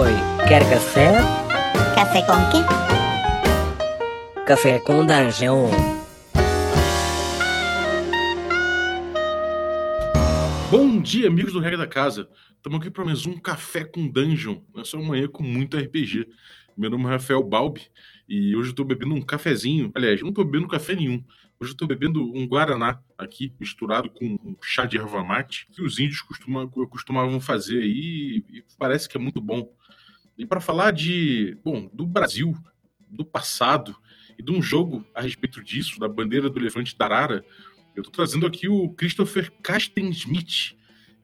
Oi, quer café? Café com quê? Café com Dungeon. Bom dia, amigos do Regra da Casa. Estamos aqui para mais um Café com Dungeon. Essa é uma manhã com muito RPG. Meu nome é Rafael Balbi e hoje eu estou bebendo um cafezinho. Aliás, não estou bebendo café nenhum. Hoje eu estou bebendo um Guaraná aqui, misturado com um chá de erva mate, que os índios costuma, costumavam fazer aí e parece que é muito bom. E para falar de, bom, do Brasil, do passado e de um jogo a respeito disso, da bandeira do elefante da Arara, eu estou trazendo aqui o Christopher Casten Smith,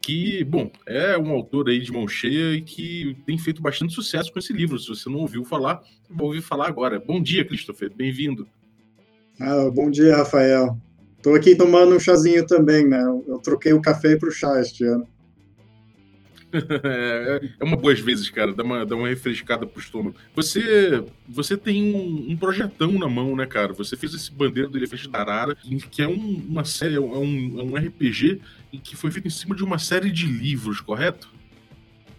que, bom, é um autor aí de mão cheia e que tem feito bastante sucesso com esse livro. Se você não ouviu falar, vou ouvir falar agora. Bom dia, Christopher, bem-vindo. Ah, bom dia, Rafael. Estou aqui tomando um chazinho também, né? Eu troquei o café para o chá este ano. é, é uma boas vezes, cara. Dá uma, dá uma refrescada pro estômago. Você, você tem um, um projetão na mão, né, cara? Você fez esse Bandeira do Elefante da Arara, que é um, uma série, é um, é um RPG que foi feito em cima de uma série de livros, correto?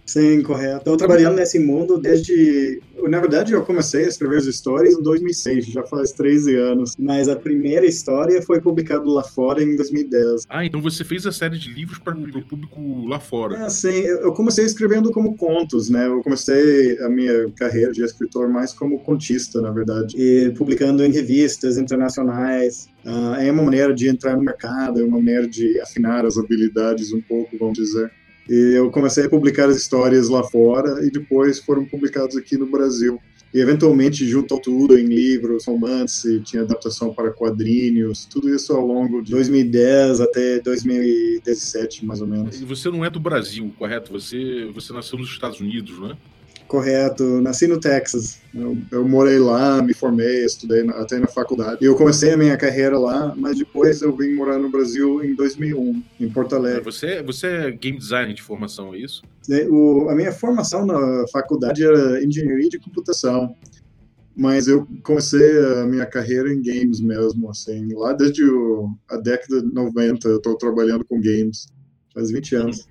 Sim, correto. Estou trabalhando nesse mundo desde. Na verdade, eu comecei a escrever as histórias em 2006, já faz 13 anos. Mas a primeira história foi publicada lá fora em 2010. Ah, então você fez a série de livros para o público lá fora. É, sim. Eu comecei escrevendo como contos, né? Eu comecei a minha carreira de escritor mais como contista, na verdade. E publicando em revistas internacionais. Uh, é uma maneira de entrar no mercado, é uma maneira de afinar as habilidades um pouco, vamos dizer. E eu comecei a publicar as histórias lá fora e depois foram publicados aqui no Brasil. E eventualmente juntou tudo em livros, romance, tinha adaptação para quadrinhos, tudo isso ao longo de 2010 até 2017, mais ou menos. E você não é do Brasil, correto? Você, você nasceu nos Estados Unidos, não é? Correto, nasci no Texas. Eu, eu, morei lá, me formei, estudei na, até na faculdade. E eu comecei a minha carreira lá, mas depois eu vim morar no Brasil em 2001, em Porto Alegre. Você, você é game designer de formação, é isso? O, a minha formação na faculdade era engenharia de computação. Mas eu comecei a minha carreira em games mesmo, assim. Lá desde o, a década de 90 eu estou trabalhando com games. Faz 20 anos.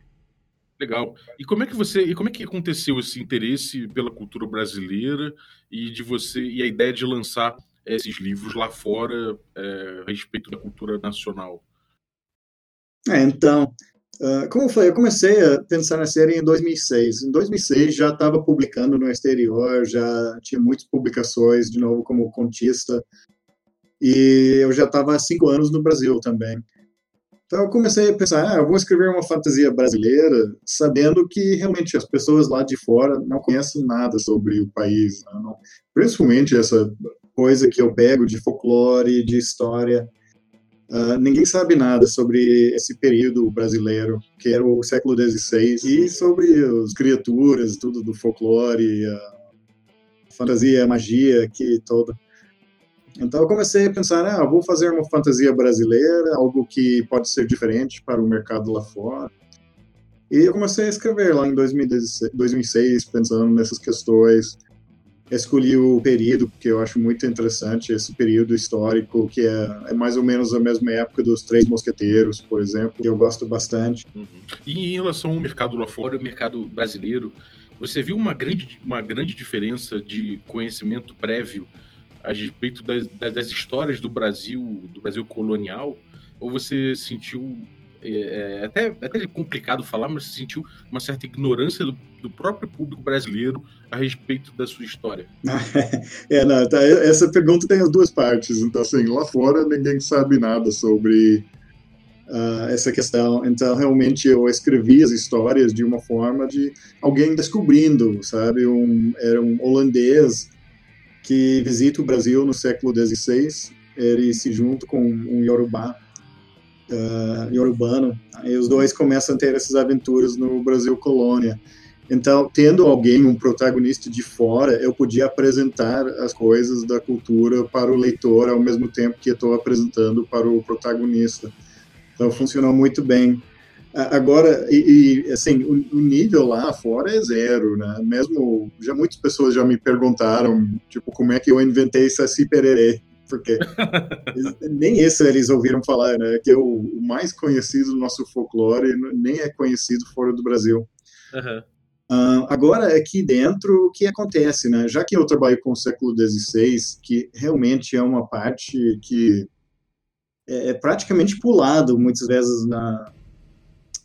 Legal. E como é que você, e como é que aconteceu esse interesse pela cultura brasileira e de você e a ideia de lançar esses livros lá fora é, a respeito da cultura nacional? É, então, uh, como foi, eu comecei a pensar na série em 2006. Em 2006 já estava publicando no exterior, já tinha muitas publicações, de novo como contista, e eu já estava há cinco anos no Brasil também. Então eu comecei a pensar, ah, eu vou escrever uma fantasia brasileira, sabendo que realmente as pessoas lá de fora não conhecem nada sobre o país, né? não, principalmente essa coisa que eu pego de folclore, de história. Uh, ninguém sabe nada sobre esse período brasileiro, que era o século XVI, e sobre as criaturas, tudo do folclore, a fantasia, a magia que toda. Então eu comecei a pensar, ah, vou fazer uma fantasia brasileira, algo que pode ser diferente para o mercado lá fora. E eu comecei a escrever lá em 2016, 2006, pensando nessas questões. Escolhi o período, porque eu acho muito interessante esse período histórico, que é, é mais ou menos a mesma época dos Três Mosqueteiros, por exemplo, que eu gosto bastante. Uhum. E em relação ao mercado lá fora, o mercado brasileiro, você viu uma grande, uma grande diferença de conhecimento prévio a respeito das, das, histórias do Brasil, do Brasil colonial, ou você sentiu é, é, até, até complicado falar, mas você sentiu uma certa ignorância do, do, próprio público brasileiro a respeito da sua história? é, não, tá, essa pergunta tem as duas partes. Então, assim, lá fora ninguém sabe nada sobre uh, essa questão. Então, realmente, eu escrevi as histórias de uma forma de alguém descobrindo, sabe? Um, era um holandês que visita o Brasil no século XVI. Ele se junta com um Yorubá, uh, Yorubano, e os dois começam a ter essas aventuras no Brasil colônia. Então, tendo alguém, um protagonista de fora, eu podia apresentar as coisas da cultura para o leitor ao mesmo tempo que estou apresentando para o protagonista. Então, funcionou muito bem. Agora, e, e assim, o, o, nível lá fora é zero, né? Mesmo, já muitas pessoas já me perguntaram, tipo, como é que eu inventei Saci Pererê, porque nem isso eles ouviram falar, né? Que é o, o, mais conhecido do nosso folclore nem é conhecido fora do Brasil. Uhum. Uh, agora, aqui dentro, o que acontece, né? Já que eu trabalho com o século XVI, que realmente é uma parte que é, é praticamente pulado muitas vezes na,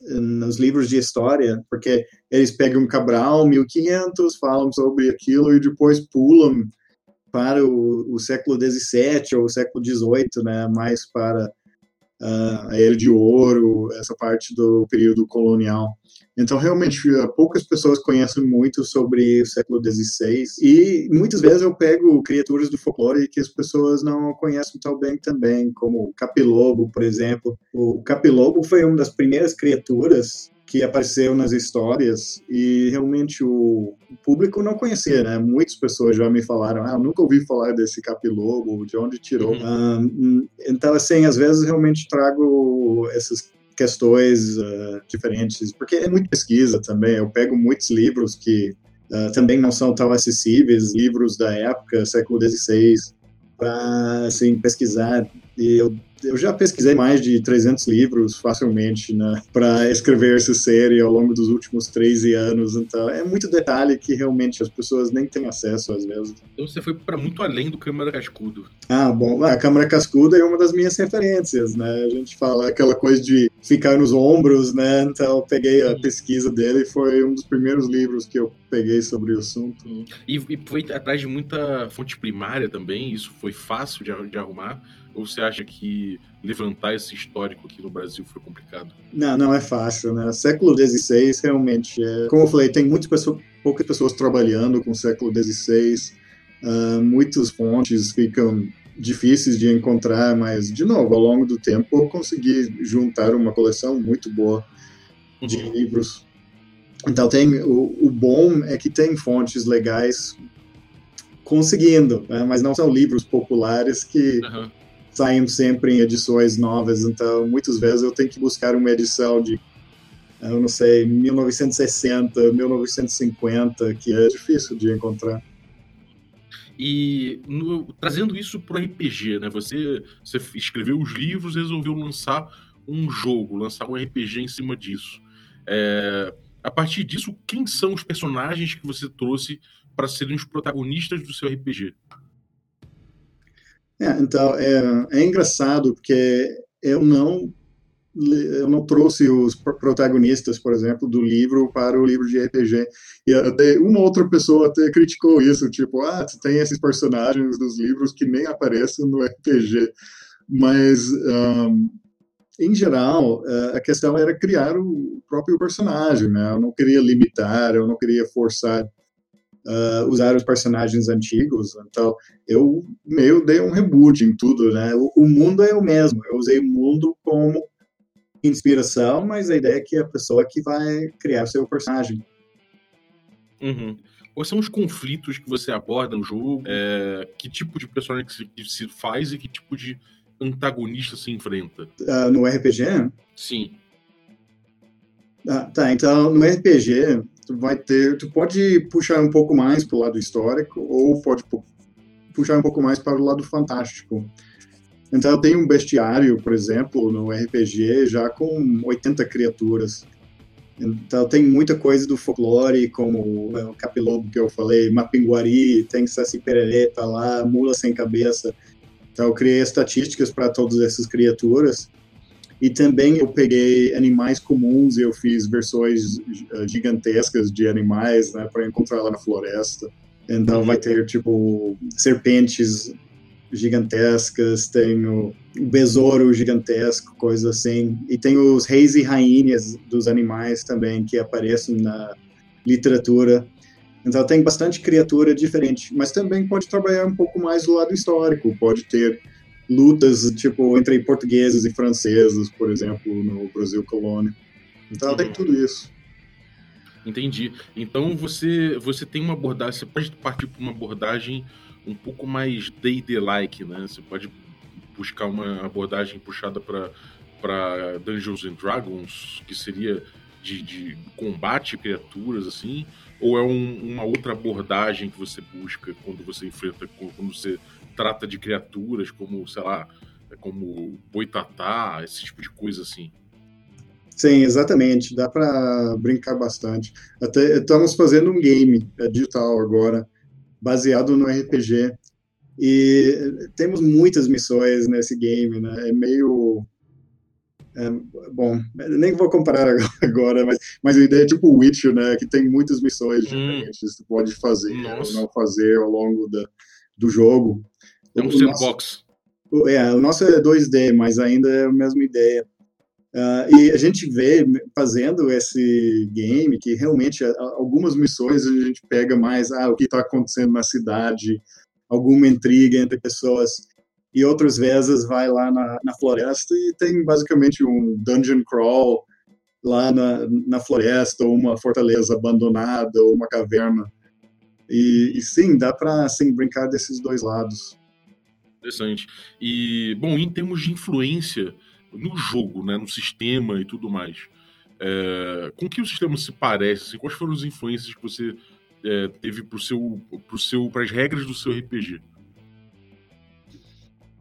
nos livros de história, porque eles pegam Cabral, 1500, falam sobre aquilo e depois pulam para o, o século XVII ou o século XVIII, né? Mais para uh, a Era de Ouro, essa parte do período colonial. Então, realmente, eh, poucas pessoas conhecem muito sobre o século XVI e muitas vezes eu pego criaturas do folclore que as pessoas não conhecem tão bem também, como o capilobo, por exemplo. O capilobo foi uma das primeiras criaturas que apareceu nas histórias e realmente o público não conhecia, né? Muitas pessoas já me falaram, ah, eu nunca ouvi falar desse capilobo, de onde tirou. Uhum. Um, então, assim, às vezes realmente trago essas questões uh, diferentes, porque é muito pesquisa também. Eu pego muitos livros que uh, também não são tão acessíveis, livros da época, século XVI, para assim, pesquisar. E eu eu já pesquisei mais de 300 livros facilmente né, para escrever essa série ao longo dos últimos 13 anos. Então, é muito detalhe que realmente as pessoas nem têm acesso às vezes. Então, você foi para muito além do Câmara Cascudo. Ah, bom, a Câmara Cascudo é uma das minhas referências, né? A gente fala aquela coisa de ficar nos ombros, né? Então, eu peguei a pesquisa dele e foi um dos primeiros livros que eu peguei sobre o assunto. E, e foi atrás de muita fonte primária também, isso foi fácil de, de arrumar? Ou você acha que levantar esse histórico aqui no Brasil foi complicado? Não, não é fácil, né? Século XVI realmente é. Como eu falei, tem muitas pessoas, poucas pessoas trabalhando com o século XVI, uh, ah, muitas fontes ficam difíceis de encontrar, mas, de novo, ao longo do tempo eu consegui juntar uma coleção muito boa de uhum. livros. Então, tem o, o bom é que tem fontes legais conseguindo, né? mas não são livros populares que uhum saem sempre em edições novas, então muitas vezes eu tenho que buscar uma edição de, eu não sei, 1960, 1950, que é difícil de encontrar. E no, trazendo isso para o RPG, né? Você, você escreveu os livros resolveu lançar um jogo, lançar um RPG em cima disso. É, a partir disso, quem são os personagens que você trouxe para serem os protagonistas do seu RPG? É, então, é, é engraçado porque eu não eu não trouxe os protagonistas, por exemplo, do livro para o livro de RPG. E até uma outra pessoa até criticou isso, tipo, ah, tem esses personagens dos livros que nem aparecem no RPG. Mas, um, em geral, eh, a questão era criar o próprio personagem, né? Eu não queria limitar, eu não queria forçar uh, usar os personagens antigos. Então, eu meio dei um reboot em tudo, né? O, o, mundo é o mesmo. Eu usei o mundo como inspiração, mas a ideia é que a pessoa que vai criar seu personagem. Uhum. Quais são os conflitos que você aborda no jogo? É, que tipo de personagem que se, que se, faz e que tipo de antagonista se enfrenta? Uh, no RPG? Sim. Ah, tá, então no RPG tu vai ter, tu pode puxar um pouco mais para o lado histórico ou pode puxar um pouco mais para o lado fantástico. Então tenho um bestiário, por exemplo, no RPG já com 80 criaturas. Então tem muita coisa do folclore, como é, o capilobo que eu falei, mapinguari, tem saci pererê, tá lá, mula sem cabeça. Então eu criei estatísticas para todas essas criaturas e também eu peguei animais comuns e eu fiz versões eh, gigantescas de animais, né, para encontrar lá na floresta. Então vai ter tipo serpentes gigantescas, tem o besouro gigantesco, coisa assim. E tem os reis e rainhas dos animais também que aparecem na literatura. Então tem bastante criatura diferente, mas também pode trabalhar um pouco mais do lado histórico, pode ter lutas tipo entre portugueses e franceses, por exemplo, no Brasil colônia. Então uhum. tem tudo isso. Entendi. Então você você tem uma abordagem, você pode partir para uma abordagem um pouco mais D&D-like, né? Você pode buscar uma abordagem puxada para Dungeons and Dragons, que seria de, de combate criaturas assim, ou é um, uma outra abordagem que você busca quando você enfrenta, quando você trata de criaturas como, sei lá, como boitatá, esse tipo de coisa assim. Sim, exatamente. Dá para brincar bastante. Até estamos fazendo um game é, digital agora, baseado no RPG. E temos muitas missões nesse game, né? É meio é, bom, nem vou comparar agora, mas, mas a ideia é tipo Witcher, né? Que tem muitas missões hum. diferentes que você pode fazer Nossa. ou não fazer ao longo da, do jogo. É um sandbox. É, o nosso é 2D, mas ainda é a mesma ideia. Uh, e a gente vê fazendo esse game que realmente algumas missões a gente pega mais ah, o que está acontecendo na cidade, alguma intriga entre pessoas, e outras vezes vai lá na, na floresta e tem basicamente um dungeon crawl lá na, na floresta, ou uma fortaleza abandonada, ou uma caverna. E, e sim, dá para assim, brincar desses dois lados. Interessante. E, bom, em termos de influência no jogo, né, no sistema e tudo mais, é, com que o sistema se parece? Assim, quais foram as influências que você é, teve para seu, pro seu, as regras do seu RPG?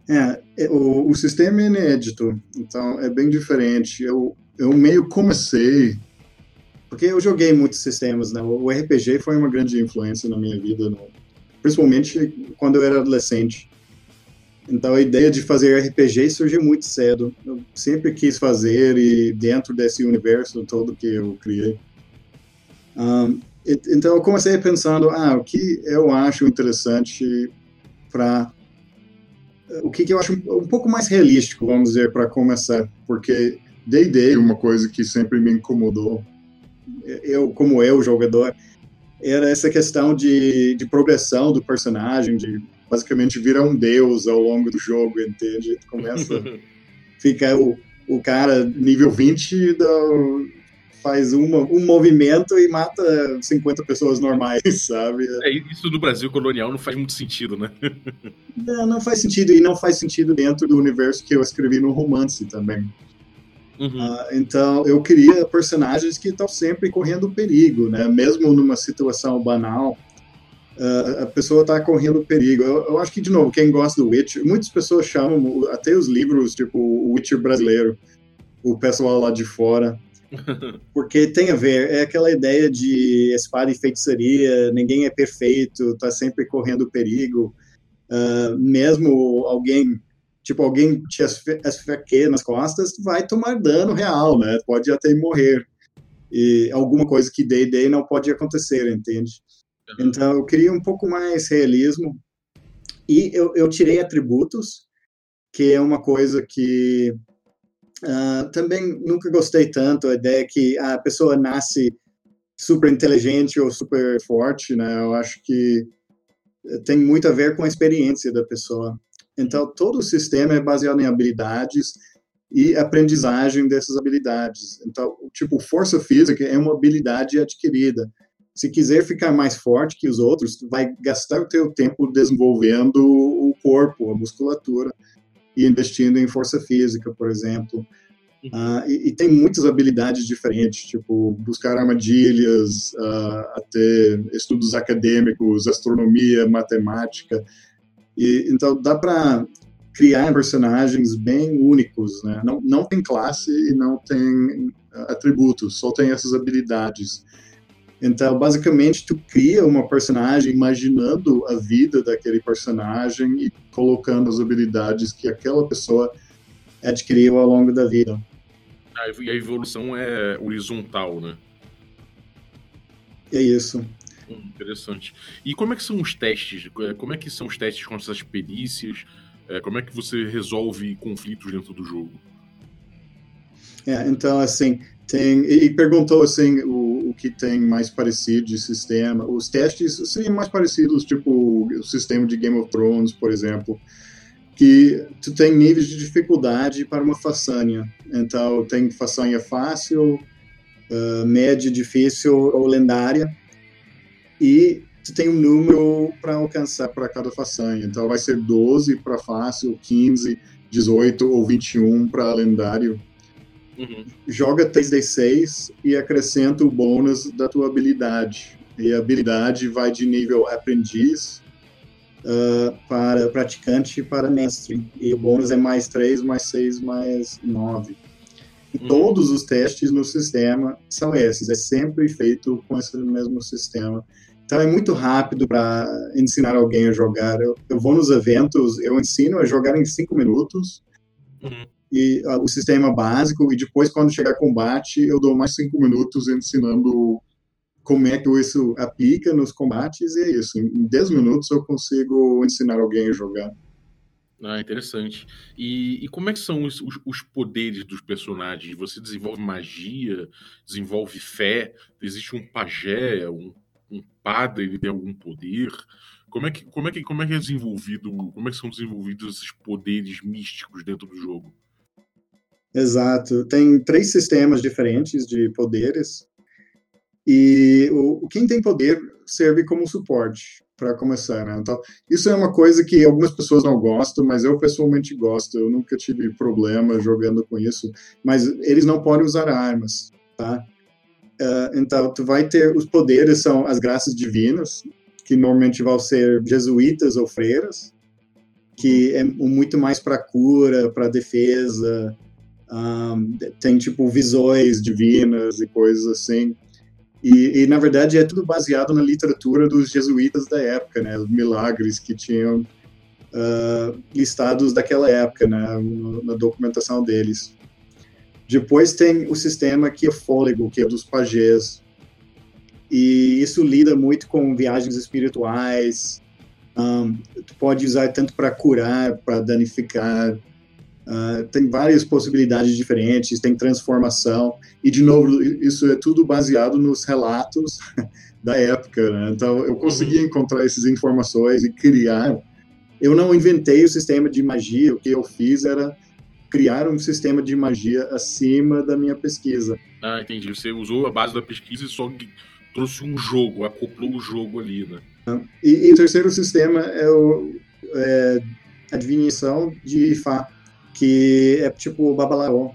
É, é, o, o sistema é inédito, então é bem diferente. Eu, eu meio comecei porque eu joguei muitos sistemas, né? O RPG foi uma grande influência na minha vida, principalmente quando eu era adolescente. Então a ideia de fazer RPG surgiu muito cedo. Eu sempre quis fazer e dentro desse universo todo que eu criei. Um, então eu comecei pensando, ah, o que eu acho interessante para o que, que, eu acho um, pouco mais realístico, vamos dizer, para começar, porque D&D uma coisa que sempre me incomodou eu, como eu, jogador, era essa questão de, de progressão do personagem, de basicamente virar um deus ao longo do jogo, entende? Começa, fica o, o cara nível 20 do, faz uma, um movimento e mata 50 pessoas normais, sabe? É, isso no Brasil colonial não faz muito sentido, né? não, não faz sentido, e não faz sentido dentro do universo que eu escrevi no romance também. Uhum. Uh, então, eu queria personagens que estão sempre correndo perigo, né? Mesmo numa situação banal, uh, a pessoa está correndo perigo. Eu, eu, acho que, de novo, quem gosta do Witcher, muitas pessoas chamam até os livros, tipo o Witcher brasileiro, o pessoal lá de fora, porque tem a ver, é aquela ideia de espada e feitiçaria, ninguém é perfeito, está sempre correndo perigo. Uh, mesmo alguém tipo, alguém te esfaqueia nas costas, vai tomar dano real, né? Pode até morrer. E alguma coisa que D&D não pode acontecer, entende? Então, eu queria um pouco mais realismo. E eu, eu tirei atributos, que é uma coisa que uh, também nunca gostei tanto, a ideia que a pessoa nasce super inteligente ou super forte, né? Eu acho que tem muito a ver com a experiência da pessoa. Então, todo o sistema é baseado em habilidades e aprendizagem dessas habilidades. Então, tipo, força física é uma habilidade adquirida. Se quiser ficar mais forte que os outros, vai gastar o teu tempo desenvolvendo o corpo, a musculatura, e investindo em força física, por exemplo. Uh, e, e, tem muitas habilidades diferentes, tipo buscar armadilhas, uh, até estudos acadêmicos, astronomia, matemática. E, então dá para criar personagens bem únicos, né? Não, não tem classe e não tem atributos, só tem essas habilidades. Então, basicamente, tu cria uma personagem imaginando a vida daquele personagem e colocando as habilidades que aquela pessoa adquiriu ao longo da vida. E a evolução é horizontal, né? É isso. Interessante. E como é que são os testes? É, como é que são os testes com essas perícias? É, como é que você resolve conflitos dentro do jogo? É, então, assim, tem... E perguntou, assim, o, o que tem mais parecido de sistema. Os testes seriam mais parecidos, tipo o sistema de Game of Thrones, por exemplo, que tu tem níveis de dificuldade para uma façanha. Então, tem façanha fácil, uh, média, difícil ou lendária e tu tem um número para alcançar para cada façanha. Então vai ser 12 para fácil, 15, 18 ou 21 para lendário. Uhum. Joga 3d6 e acrescenta o bônus da tua habilidade. E a habilidade vai de nível aprendiz uh, para praticante para mestre. E o bônus é mais 3, mais 6, mais 9. E todos os testes no sistema são esses, é sempre feito com esse mesmo sistema. Então é muito rápido para ensinar alguém a jogar. Eu, eu, vou nos eventos, eu ensino a jogar em cinco minutos. Uhum. E uh, o sistema básico, e depois, quando chegar combate, eu dou mais cinco minutos ensinando como é que isso aplica nos combates, e é isso. Em 10 minutos eu consigo ensinar alguém a jogar. Ah, interessante. E, e como é que são os, os, os, poderes dos personagens? Você desenvolve magia, desenvolve fé? Existe um pajé, um, um padre, ele tem algum poder? Como é, que, como, é que, como é que é desenvolvido, como é que são desenvolvidos esses poderes místicos dentro do jogo? Exato. Tem três sistemas diferentes de poderes. E o, quem tem poder serve como suporte para começar, né? Então, isso é uma coisa que algumas pessoas não gostam, mas eu pessoalmente gosto. Eu nunca tive problema jogando com isso. Mas eles não podem usar armas, tá? Uh, então, tu vai ter os poderes são as graças divinas, que normalmente vão ser jesuítas ou freiras, que é muito mais para cura, para defesa. Um, tem tipo visões divinas e coisas assim. E, e, na verdade, é tudo baseado na literatura dos jesuítas da época, né? Milagres que tinham uh, listados daquela época, né? Na documentação deles. Depois tem o sistema que é fôlego, que é dos pajés. E isso lida muito com viagens espirituais. Um, tu pode usar tanto para curar, para danificar, Uh, tem várias possibilidades diferentes, tem transformação, e de novo, isso é tudo baseado nos relatos da época, né? Então, eu consegui uhum. encontrar essas informações e criar. Eu não inventei o sistema de magia, o que eu fiz era criar um sistema de magia acima da minha pesquisa. Ah, entendi. Você usou a base da pesquisa e só trouxe um jogo, acoplou o jogo ali, né? E, e o terceiro sistema é, o, é a adivinhação de Ifá que é tipo o Babalaô.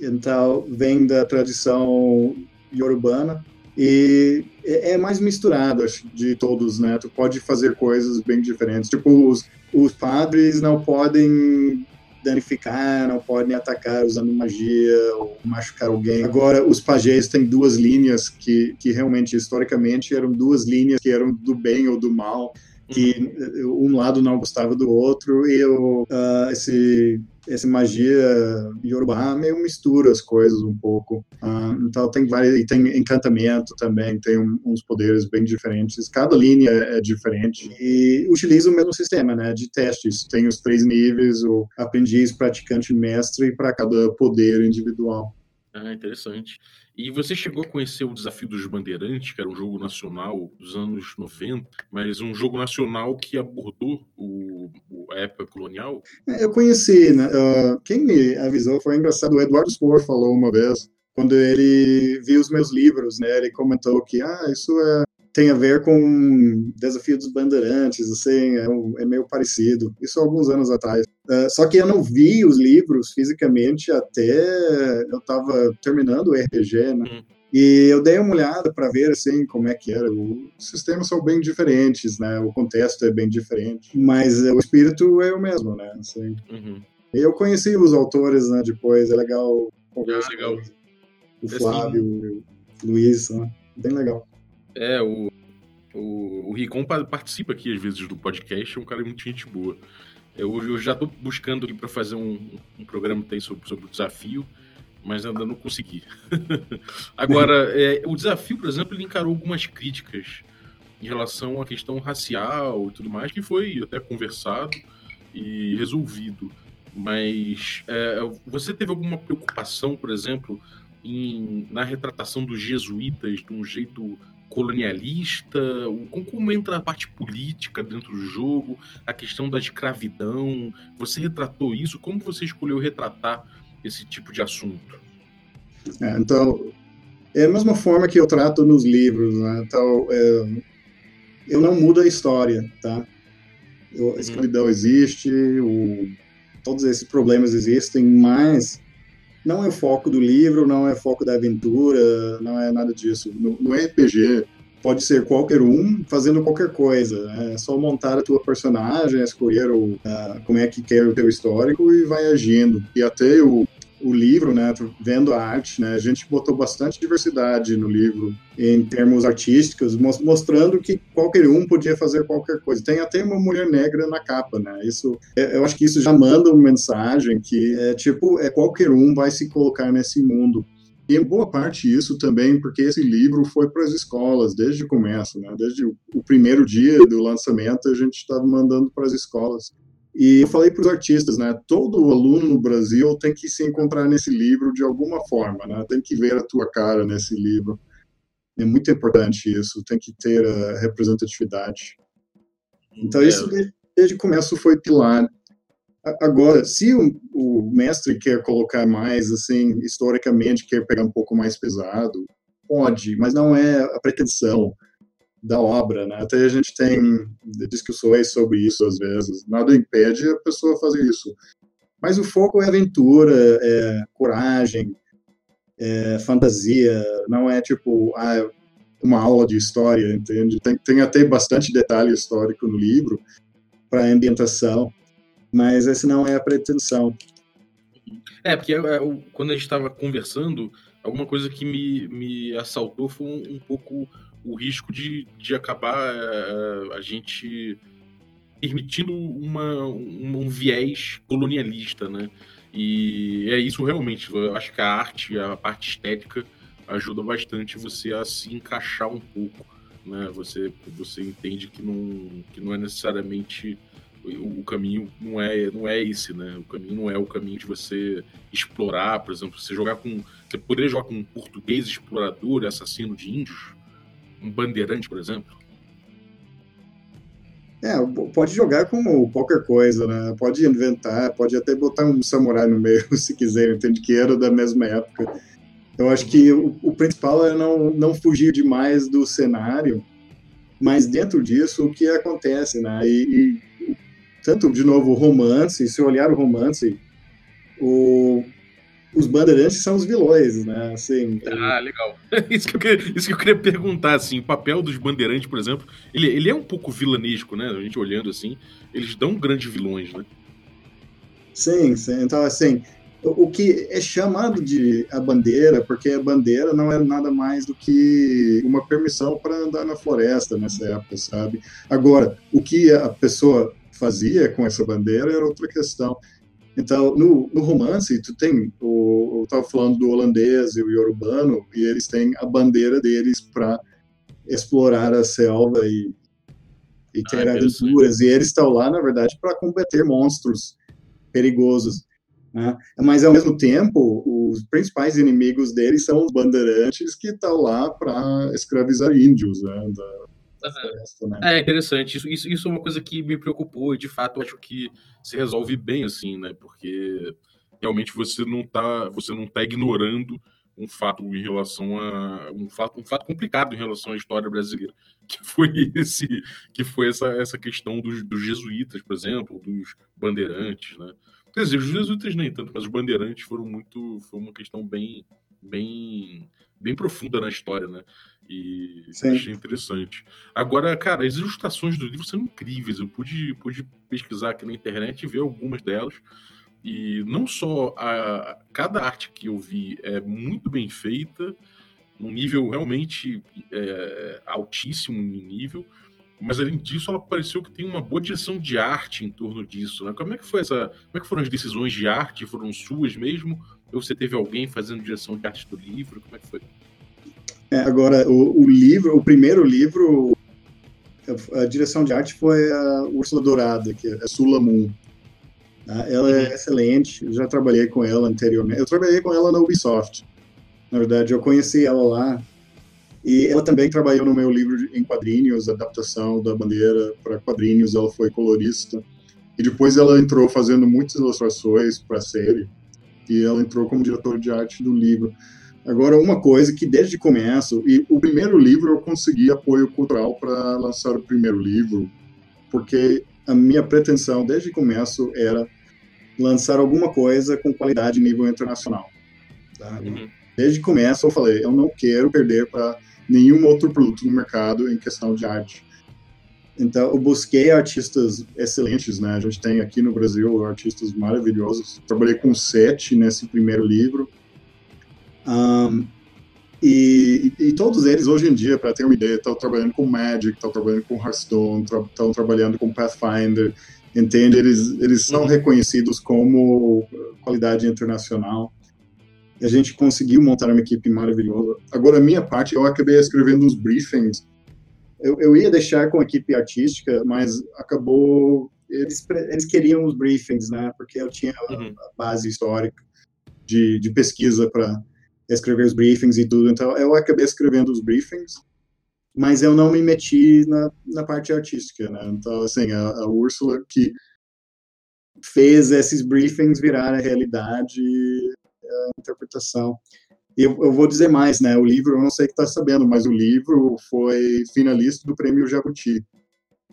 Então, vem da tradição iorubana e é, é mais misturado acho, de todos, né? Tu pode fazer coisas bem diferentes. Tipo, os, os padres não podem danificar, não podem atacar usando magia ou machucar alguém. Agora, os pajés têm duas linhas que, que realmente, historicamente, eram duas linhas que eram do bem ou do mal, que uhum. um lado não gostava do outro, e eu, uh, esse essa magia Yorubá meio mistura as coisas um pouco. Uh, então tem várias, e tem encantamento também, tem um, uns poderes bem diferentes. Cada linha é diferente e utiliza o mesmo sistema, né, de testes. Tem os três níveis, o aprendiz, praticante, mestre para cada poder individual. Ah, interessante. E você chegou a conhecer o Desafio dos Bandeirantes, que era um jogo nacional dos anos 90, mas um jogo nacional que abordou o, a época colonial? É, eu conheci, né? Uh, quem me avisou foi engraçado, o Eduardo Spohr falou uma vez, quando ele viu os meus livros, né? Ele comentou que, ah, isso é tem a ver com Desafio dos Bandeirantes, assim, é, um, é meio parecido. Isso há alguns anos atrás. Uh, só que eu não vi os livros fisicamente até eu estava terminando o RPG, né? Uhum. E eu dei uma olhada para ver assim como é que era. Os sistemas são bem diferentes, né? O contexto é bem diferente, mas o espírito é o mesmo, né? Assim. Uhum. Eu conheci os autores, né? Depois é legal ah, legal. o Flávio, o Luiz, né? bem legal. É, o, o, o Ricon participa aqui às vezes do podcast, é um cara muito gente boa. Eu, eu já estou buscando para fazer um, um, programa tem sobre, sobre o desafio, mas ainda não consegui. Agora, é, o desafio, por exemplo, ele encarou algumas críticas em relação à questão racial e tudo mais, que foi até conversado e resolvido. Mas é, você teve alguma preocupação, por exemplo, em, na retratação dos jesuítas de um jeito colonialista? Como entra a parte política dentro do jogo? A questão da escravidão? Você retratou isso? Como você escolheu retratar esse tipo de assunto? É, então, é a mesma forma que eu trato nos livros. Né? Então, é, eu não mudo a história, tá? a uhum. escravidão existe, o, todos esses problemas existem, mas não é foco do livro, não é foco da aventura, não é nada disso. No, no RPG, pode ser qualquer um fazendo qualquer coisa. Né? É só montar a tua personagem, escolher o, uh, como é que quer o teu histórico e vai agindo. E até o, o livro, né, vendo a arte, né, a gente botou bastante diversidade no livro em termos artísticos, mostrando que qualquer um podia fazer qualquer coisa. Tem até uma mulher negra na capa, né? Isso, é, eu acho que isso já manda uma mensagem que é tipo, é qualquer um vai se colocar nesse mundo. E em boa parte isso também porque esse livro foi para as escolas desde o começo, né? Desde o primeiro dia do lançamento a gente estava mandando para as escolas. E eu falei para os artistas, né? Todo aluno no Brasil tem que se encontrar nesse livro de alguma forma, né? Tem que ver a tua cara nesse livro. É muito importante isso. Tem que ter a representatividade. Então é. isso desde, desde o começo foi pilar. Agora, se o, o, mestre quer colocar mais, assim, historicamente, quer pegar um pouco mais pesado, pode, mas não é a pretensão da obra, né? Até a gente tem discussões sobre isso às vezes. Nada impede a pessoa fazer isso. Mas o foco é aventura, é coragem, é fantasia, não é tipo ah, uma aula de história, entende? Tem, tem até bastante detalhe histórico no livro para ambientação, mas essa não é a pretensão. É, porque é, quando a gente estava conversando, alguma coisa que me, me assaltou foi um, um pouco o risco de, de acabar uh, a gente permitindo uma, um, um, viés colonialista, né? E é isso realmente. Eu acho que a arte, a parte estética, ajuda bastante você a se encaixar um pouco, né? Você, você entende que não, que não é necessariamente o, o caminho não é não é esse, né? O caminho não é o caminho de você explorar, por exemplo, você jogar com você poderia jogar com um português explorador, assassino de índios, um bandeirante, por exemplo? É, pode jogar como qualquer coisa, né? Pode inventar, pode até botar um samurai no meio, se quiser, entende? Que era da mesma época. Eu acho que o, o principal é não, não fugir demais do cenário, mas dentro disso, o que acontece, né? E, e tanto, de novo, o romance, se olhar o romance, o, os bandeirantes são os vilões, né? Assim, ah, legal. Isso que, eu queria, isso que eu queria perguntar, assim, o papel dos bandeirantes, por exemplo, ele, ele é um pouco vilanesco, né? A gente olhando assim, eles dão grandes vilões, né? Sim, sim. Então, assim, o, o que é chamado de a bandeira, porque a bandeira não era nada mais do que uma permissão para andar na floresta nessa época, sabe? Agora, o que a pessoa fazia com essa bandeira era outra questão. Então, no, no romance, tu tem, o, eu estava falando do holandês e o iorubano, e eles têm a bandeira deles para explorar a selva e, e ah, ter aventuras, e eles estão lá, na verdade, para combater monstros perigosos. Né? Mas, ao mesmo tempo, os principais inimigos deles são os bandeirantes que estão lá para escravizar índios, né? da, Uhum. É interessante. Isso, isso, isso é uma coisa que me preocupou e de fato acho que se resolve bem assim, né? Porque realmente você não está você não tá ignorando um fato em relação a um fato, um fato complicado em relação à história brasileira, que foi esse que foi essa, essa questão dos, dos jesuítas, por exemplo, dos bandeirantes, né? Quer dizer, os jesuítas nem tanto, mas os bandeirantes foram muito foi uma questão bem bem bem profunda na história, né? E Sim. achei interessante. Agora, cara, as ilustrações do livro são incríveis. Eu pude, pude pesquisar aqui na internet e ver algumas delas. E não só a, cada arte que eu vi é muito bem feita, num nível realmente é, altíssimo nível, mas além disso, ela pareceu que tem uma boa direção de arte em torno disso. Né? Como é que foi essa? Como é que foram as decisões de arte? Foram suas mesmo? Ou você teve alguém fazendo direção de arte do livro? Como é que foi? É, agora, o, o, livro, o primeiro livro, a, a, direção de arte foi a Úrsula Dourada, que é Sula Moon. Tá? Ela é uhum. excelente, eu já trabalhei com ela anteriormente. Eu trabalhei com ela na Ubisoft. Na verdade, eu conheci ela lá. E ela também trabalhou no meu livro em quadrinhos, adaptação da bandeira para quadrinhos. Ela foi colorista. E depois ela entrou fazendo muitas ilustrações para a série. E ela entrou como diretora de arte do livro. Agora, uma coisa que desde o começo, e o primeiro livro eu consegui apoio cultural para lançar o primeiro livro, porque a minha pretensão desde o começo era lançar alguma coisa com qualidade nível internacional. Tá? Uhum. Desde o começo eu falei, eu não quero perder para nenhum outro produto no mercado em questão de arte. Então, eu busquei artistas excelentes, né? A gente tem aqui no Brasil artistas maravilhosos. Trabalhei com sete nesse primeiro livro. Um, e, e, todos eles, hoje em dia, para ter uma ideia, estão trabalhando com Magic, estão trabalhando com Hearthstone, estão trabalhando com Pathfinder, entende? Eles, eles são uhum. reconhecidos como qualidade internacional. A gente conseguiu montar uma equipe maravilhosa. Agora, a minha parte, eu acabei escrevendo os briefings eu, eu ia deixar com a equipe artística, mas acabou. Eles, eles queriam os briefings, né? Porque eu tinha uhum. a base histórica de, de pesquisa para escrever os briefings e tudo. Então, eu acabei escrevendo os briefings, mas eu não me meti na, na parte artística, né? Então, assim, a, a Úrsula que fez esses briefings virar a realidade, a interpretação. Eu, eu vou dizer mais, né? O livro, eu não sei que está sabendo, mas o livro foi finalista do Prêmio Jabuti.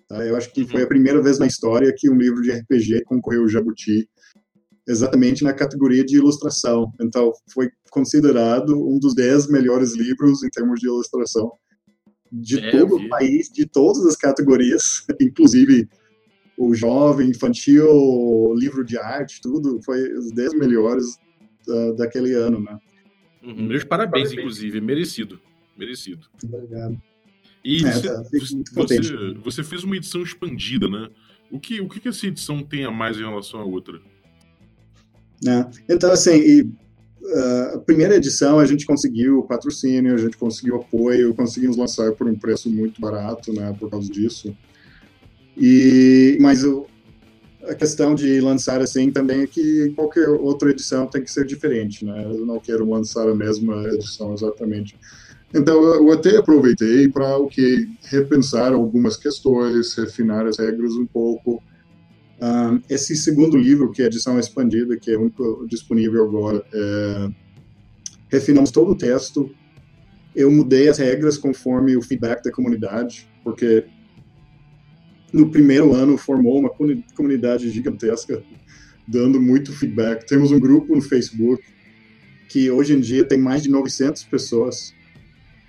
Tá? Eu acho que foi a primeira vez na história que um livro de RPG concorreu ao Jabuti, exatamente na categoria de ilustração. Então, foi considerado um dos dez melhores livros em termos de ilustração de é, todo o país, de todas as categorias, inclusive o jovem, infantil, livro de arte, tudo, foi os dez melhores uh, daquele ano, né? Uhum. Meus parabéns, parabéns, inclusive. Merecido. Merecido. Obrigado. E é, você, tá, você, você, fez uma edição expandida, né? O que, o que essa edição tem a mais em relação à outra? É, então, assim, e, uh, a primeira edição a gente conseguiu patrocínio, a gente conseguiu apoio, conseguimos lançar por um preço muito barato, né, por causa disso. E, mas o, a questão de lançar assim também é que qualquer outra edição tem que ser diferente, né? Eu não quero lançar a mesma edição exatamente. Então eu até aproveitei para o que repensar algumas questões, refinar as regras um pouco. Esse segundo livro, que é a edição expandida, que é único disponível agora, é, refinamos todo o texto. Eu mudei as regras conforme o feedback da comunidade, porque no primeiro ano formou uma comunidade gigantesca, dando muito feedback. Temos um grupo no Facebook que hoje em dia tem mais de 900 pessoas,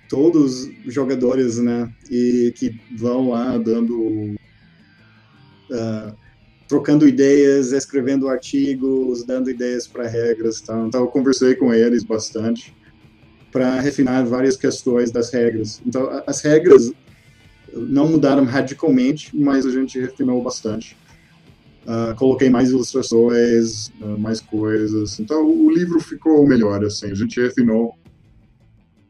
todos jogadores, né, e que vão lá dando, uh, trocando ideias, escrevendo artigos, dando ideias para regras. Tá? Então eu conversei com eles bastante para refinar várias questões das regras. Então as regras não mudaram radicalmente, mas a gente refinou bastante. Uh, coloquei mais ilustrações, uh, mais coisas. Então o livro ficou melhor, assim. A gente refinou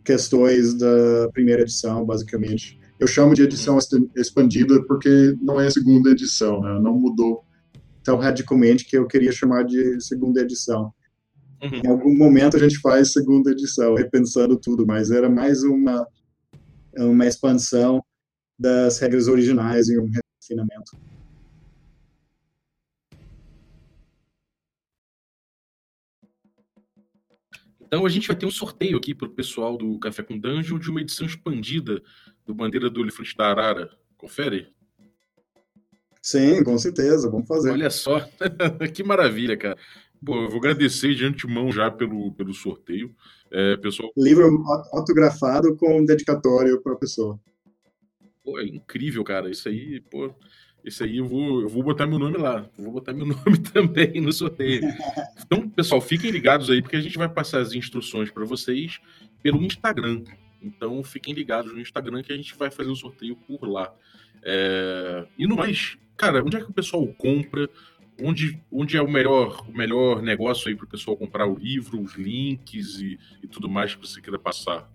questões da primeira edição, basicamente. Eu chamo de edição expandida porque não é a segunda edição, né? Não mudou tão radicalmente que eu queria chamar de segunda edição. Uhum. Em algum momento a gente faz segunda edição, repensando tudo, mas era mais uma uma expansão das regras originais e um refinamento. Então a gente vai ter um sorteio aqui para o pessoal do Café com Dungeon de uma edição expandida do Bandeira do Elefante da Arara. Confere? Sim, com certeza, vamos fazer. Olha só, que maravilha, cara. Bom, eu vou agradecer de antemão já pelo, pelo sorteio. É, pessoal... Livro autografado com dedicatório para a pessoa. Pô, é incrível, cara. Isso aí, pô. Isso aí eu vou, eu vou botar meu nome lá. vou botar meu nome também no sorteio. Então, pessoal, fiquem ligados aí, porque a gente vai passar as instruções para vocês pelo Instagram. Então, fiquem ligados no Instagram que a gente vai fazer o um sorteio por lá. É... E no mais, cara, onde é que o pessoal compra? Onde, onde é o melhor, o melhor negócio aí para o pessoal comprar o livro, os links e, e tudo mais que você queira passar?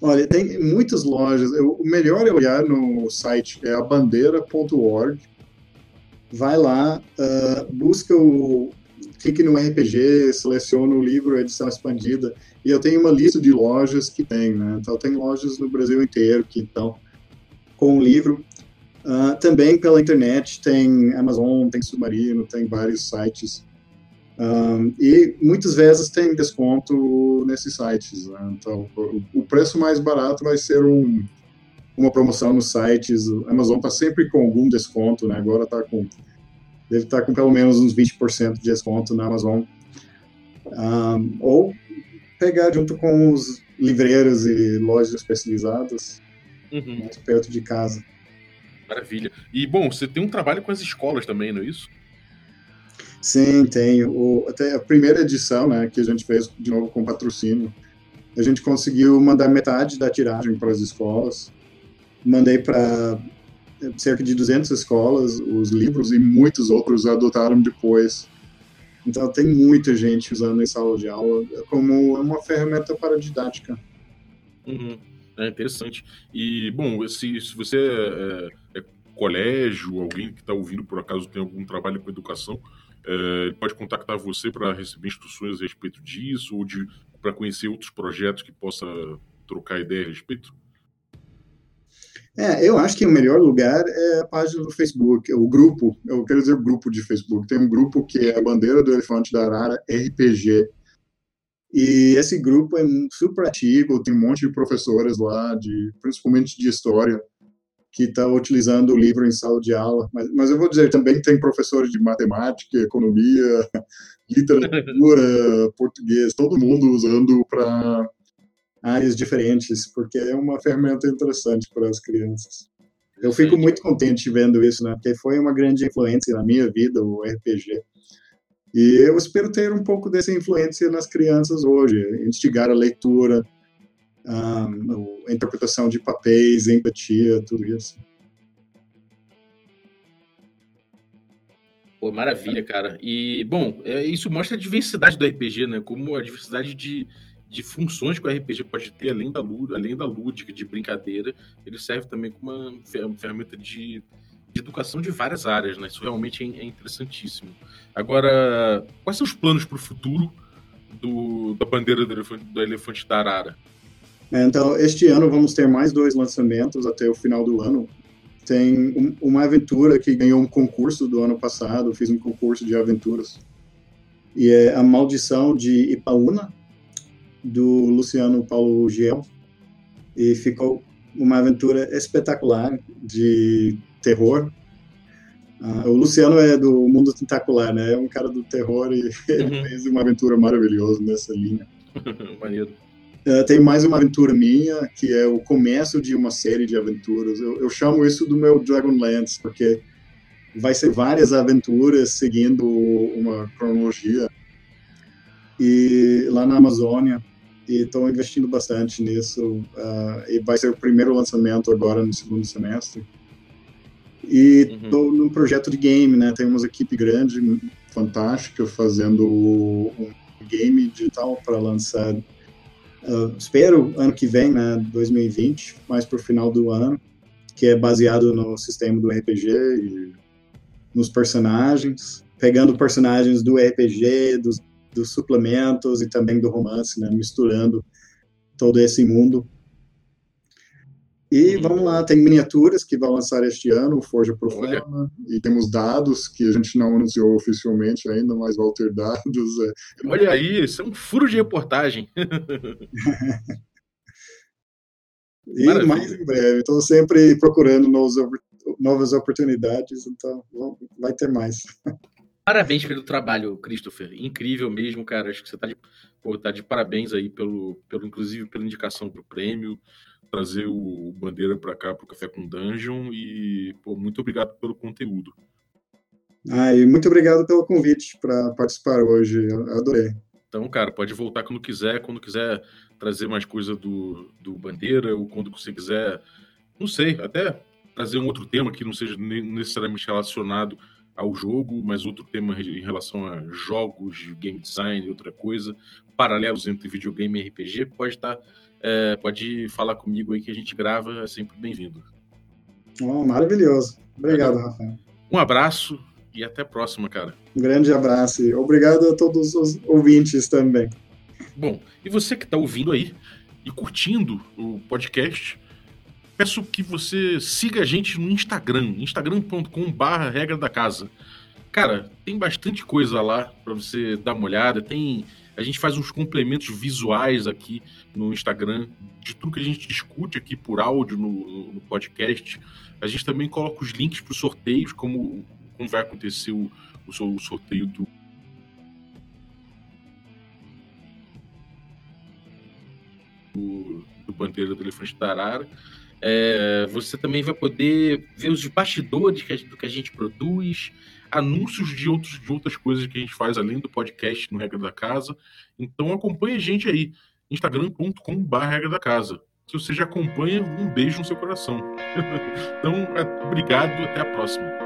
Olha, tem muitas lojas. Eu, o melhor é olhar no site, é abandeira.org. Vai lá, uh, busca o. clique no RPG, seleciona o livro, edição expandida. E eu tenho uma lista de lojas que tem, né? Então, tem lojas no Brasil inteiro que estão com o livro. Uh, também pela internet tem Amazon, tem Submarino, tem vários sites um, e muitas vezes tem desconto nesses sites. Né? Então, o, preço mais barato vai ser um, uma promoção nos sites. A Amazon está sempre com algum desconto, né? agora está com. Deve estar tá com pelo menos uns 20% de desconto na Amazon. Um, ou pegar junto com os livreiros e lojas especializadas uhum. mais perto de casa. Maravilha. E, bom, você tem um trabalho com as escolas também, não é isso? Sim, tenho. O, até a primeira edição, né, que a gente fez de novo com patrocínio, a gente conseguiu mandar metade da tiragem para as escolas. Mandei para cerca de 200 escolas os livros e muitos outros adotaram depois. Então tem muita gente usando em sala de aula como uma ferramenta para didática. Uhum. É interessante. E, bom, se, se você é, é colégio, alguém que está ouvindo por acaso tem algum trabalho com educação, é, pode contactar você para receber instruções a respeito disso ou para conhecer outros projetos que possa trocar ideia a respeito? É, eu acho que o melhor lugar é a página do Facebook, o grupo, eu quero dizer grupo de Facebook. Tem um grupo que é a Bandeira do Elefante da Arara RPG. E esse grupo é super ativo, tem um monte de professores lá, de, principalmente de história, que estão tá utilizando o livro em sala de aula. Mas, mas eu vou dizer, também tem professores de matemática, economia, literatura, português, todo mundo usando para áreas diferentes, porque é uma ferramenta interessante para as crianças. Eu fico muito contente vendo isso, né? Porque foi uma grande influência na minha vida, o RPG. E eu espero ter um pouco dessa influência nas crianças hoje, instigar a leitura, a interpretação de papéis, empatia, tudo isso. Pô, maravilha, cara. E, bom, é, isso mostra a diversidade do RPG, né? Como a diversidade de, de funções que o RPG pode ter, além da, além da lúdica, de brincadeira, ele serve também como uma ferramenta de, de educação de várias áreas, né? Isso realmente é, é interessantíssimo. Agora, quais são os planos para o futuro do, da bandeira do elefante, do elefante da Arara? É, então, este ano vamos ter mais dois lançamentos até o final do ano. Tem um, uma aventura que ganhou um concurso do ano passado, fiz um concurso de aventuras. E é A Maldição de Ipaúna, do Luciano Paulo Giel e ficou uma aventura espetacular de terror. Uh, o Luciano é do mundo tentacular, né? É um cara do terror e ele uhum. fez uma aventura maravilhosa nessa linha. Maneiro. Uh, tem mais uma aventura minha, que é o começo de uma série de aventuras. Eu, eu chamo isso do meu Dragonlance, porque vai ser várias aventuras seguindo uma cronologia. E lá na Amazônia, e estão investindo bastante nisso. Uh, e vai ser o primeiro lançamento agora no segundo semestre. E estou uhum. num projeto de game, né? Temos uma equipe grande, fantástica, fazendo um game digital para lançar. Uh, espero ano que vem, né? 2020, mais para o final do ano, que é baseado no sistema do RPG e nos personagens, pegando personagens do RPG, dos dos suplementos e também do romance, né, misturando todo esse mundo. E vamos lá, tem miniaturas que vão lançar este ano, Forja Profana, e temos dados que a gente não anunciou oficialmente ainda, mas vão ter dados. É... Olha aí, isso é um furo de reportagem. e Maravilha. mais em breve, estou sempre procurando novos, novas oportunidades, então vai ter mais. Parabéns pelo trabalho, Christopher. Incrível mesmo, cara. Acho que você está de, pô, tá de parabéns aí, pelo, pelo, inclusive pela indicação para o prêmio, trazer o Bandeira para cá, para o Café com Dungeon. E pô, muito obrigado pelo conteúdo. Ah, e muito obrigado pelo convite para participar hoje. Eu adorei. Então, cara, pode voltar quando quiser, quando quiser trazer mais coisa do, do Bandeira, ou quando você quiser, não sei, até trazer um outro tema que não seja necessariamente relacionado ao jogo, mas outro tema em relação a jogos, game design, outra coisa, paralelos entre videogame e RPG, pode estar, tá, é, pode falar comigo aí que a gente grava, é sempre bem-vindo. Oh, maravilhoso. Obrigado, Rafael. Um abraço e até a próxima, cara. Um grande abraço e obrigado a todos os ouvintes também. Bom, e você que está ouvindo aí e curtindo o podcast, peço que você siga a gente no Instagram, instagram.com/barra regra da casa. Cara, tem bastante coisa lá para você dar uma olhada. Tem, a gente faz uns complementos visuais aqui no Instagram de tudo que a gente discute aqui por áudio no, no podcast. A gente também coloca os links para os sorteios, como, como vai acontecer o, o sorteio do do, do Bandeira do Elefante da Arara. É, você também vai poder ver os bastidores do que a gente produz, anúncios de, outros, de outras coisas que a gente faz além do podcast no Regra da Casa. Então acompanhe a gente aí, instagram.com.br Regra da Casa. Se você já acompanha, um beijo no seu coração. então, é, obrigado, até a próxima.